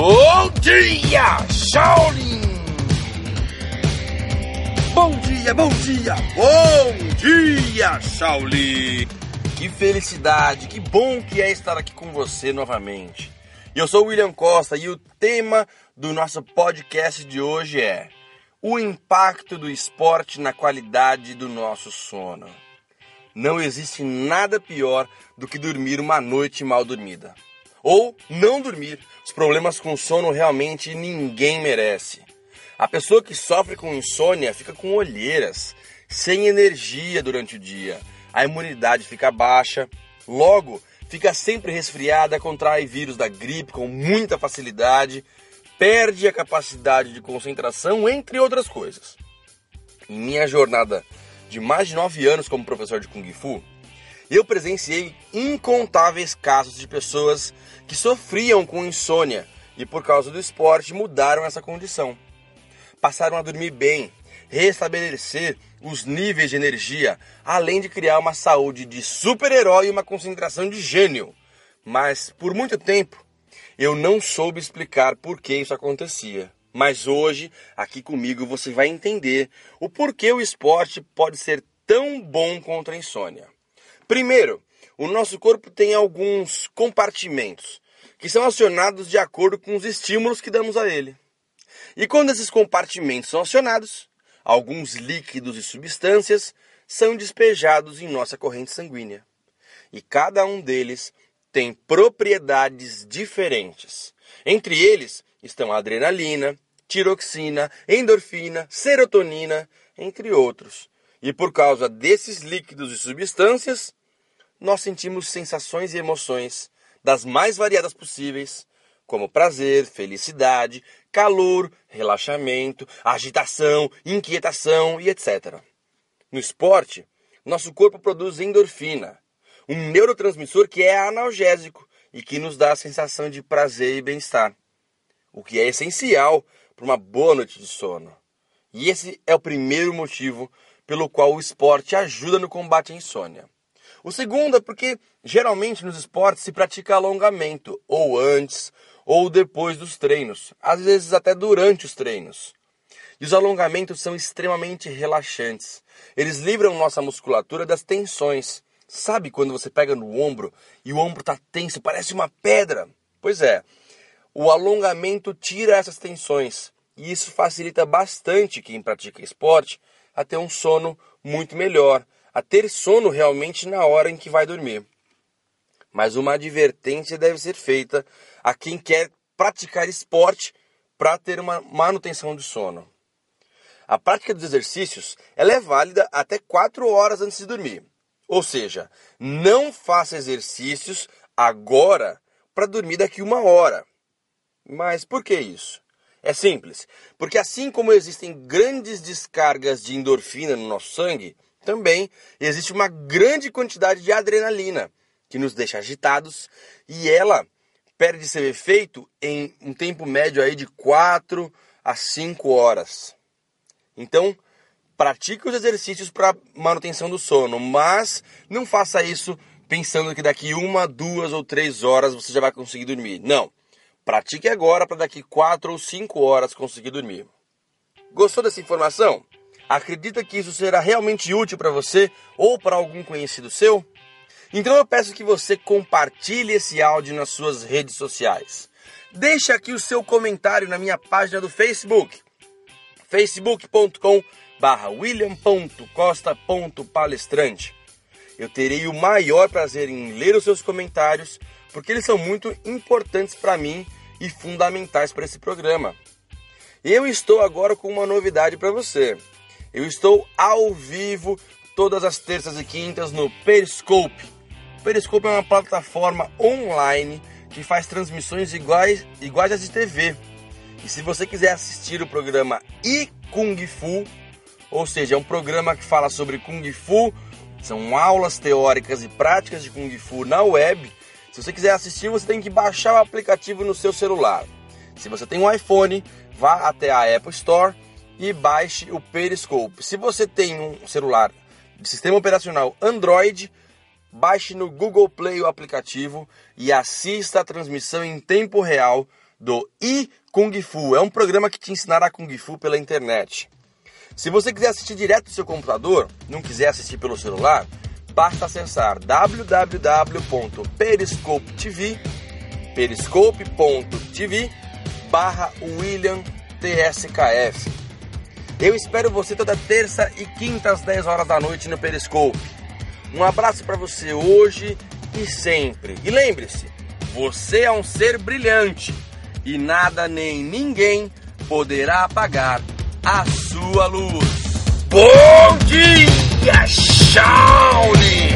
Bom dia, Shaolin! Bom dia, bom dia, bom dia, Shaolin! Que felicidade, que bom que é estar aqui com você novamente. Eu sou William Costa e o tema do nosso podcast de hoje é o impacto do esporte na qualidade do nosso sono. Não existe nada pior do que dormir uma noite mal dormida. Ou não dormir. Os problemas com sono realmente ninguém merece. A pessoa que sofre com insônia fica com olheiras, sem energia durante o dia. A imunidade fica baixa, logo fica sempre resfriada, contrai vírus da gripe com muita facilidade, perde a capacidade de concentração, entre outras coisas. Em minha jornada de mais de nove anos como professor de Kung Fu, eu presenciei incontáveis casos de pessoas que sofriam com insônia e, por causa do esporte, mudaram essa condição. Passaram a dormir bem, restabelecer os níveis de energia, além de criar uma saúde de super-herói e uma concentração de gênio. Mas, por muito tempo, eu não soube explicar por que isso acontecia. Mas hoje, aqui comigo, você vai entender o porquê o esporte pode ser tão bom contra a insônia. Primeiro, o nosso corpo tem alguns compartimentos que são acionados de acordo com os estímulos que damos a ele. E quando esses compartimentos são acionados, alguns líquidos e substâncias são despejados em nossa corrente sanguínea. E cada um deles tem propriedades diferentes. Entre eles estão a adrenalina, tiroxina, endorfina, serotonina, entre outros. E por causa desses líquidos e substâncias, nós sentimos sensações e emoções das mais variadas possíveis, como prazer, felicidade, calor, relaxamento, agitação, inquietação e etc. No esporte, nosso corpo produz endorfina, um neurotransmissor que é analgésico e que nos dá a sensação de prazer e bem-estar, o que é essencial para uma boa noite de sono. E esse é o primeiro motivo pelo qual o esporte ajuda no combate à insônia. O segundo é porque geralmente nos esportes se pratica alongamento, ou antes ou depois dos treinos, às vezes até durante os treinos. E os alongamentos são extremamente relaxantes. Eles livram nossa musculatura das tensões. Sabe quando você pega no ombro e o ombro está tenso, parece uma pedra? Pois é, o alongamento tira essas tensões e isso facilita bastante quem pratica esporte a ter um sono muito melhor, a ter sono realmente na hora em que vai dormir. Mas uma advertência deve ser feita a quem quer praticar esporte para ter uma manutenção do sono. A prática dos exercícios ela é válida até 4 horas antes de dormir. Ou seja, não faça exercícios agora para dormir daqui uma hora. Mas por que isso? É simples, porque assim como existem grandes descargas de endorfina no nosso sangue, também existe uma grande quantidade de adrenalina que nos deixa agitados e ela perde seu efeito em um tempo médio aí de 4 a 5 horas. Então, pratique os exercícios para manutenção do sono, mas não faça isso pensando que daqui uma, duas ou três horas você já vai conseguir dormir. Não. Pratique agora para daqui 4 ou 5 horas conseguir dormir. Gostou dessa informação? Acredita que isso será realmente útil para você ou para algum conhecido seu? Então eu peço que você compartilhe esse áudio nas suas redes sociais. Deixe aqui o seu comentário na minha página do Facebook, facebook.com william.costa.palestrante. Eu terei o maior prazer em ler os seus comentários, porque eles são muito importantes para mim e fundamentais para esse programa. Eu estou agora com uma novidade para você. Eu estou ao vivo todas as terças e quintas no Periscope. O Periscope é uma plataforma online que faz transmissões iguais, iguais às de TV. E se você quiser assistir o programa e Kung Fu, ou seja, é um programa que fala sobre Kung Fu, são aulas teóricas e práticas de Kung Fu na web. Se você quiser assistir, você tem que baixar o aplicativo no seu celular. Se você tem um iPhone, vá até a Apple Store e baixe o Periscope. Se você tem um celular de sistema operacional Android, baixe no Google Play o aplicativo e assista a transmissão em tempo real do I Kung Fu. É um programa que te ensinará Kung Fu pela internet. Se você quiser assistir direto do seu computador, não quiser assistir pelo celular, basta acessar www.periscope.tv periscope.tv barra William TSKF. Eu espero você toda terça e quinta às 10 horas da noite no Periscope. Um abraço para você hoje e sempre. E lembre-se, você é um ser brilhante e nada nem ninguém poderá apagar a sua luz. Bom dia, Shaolin!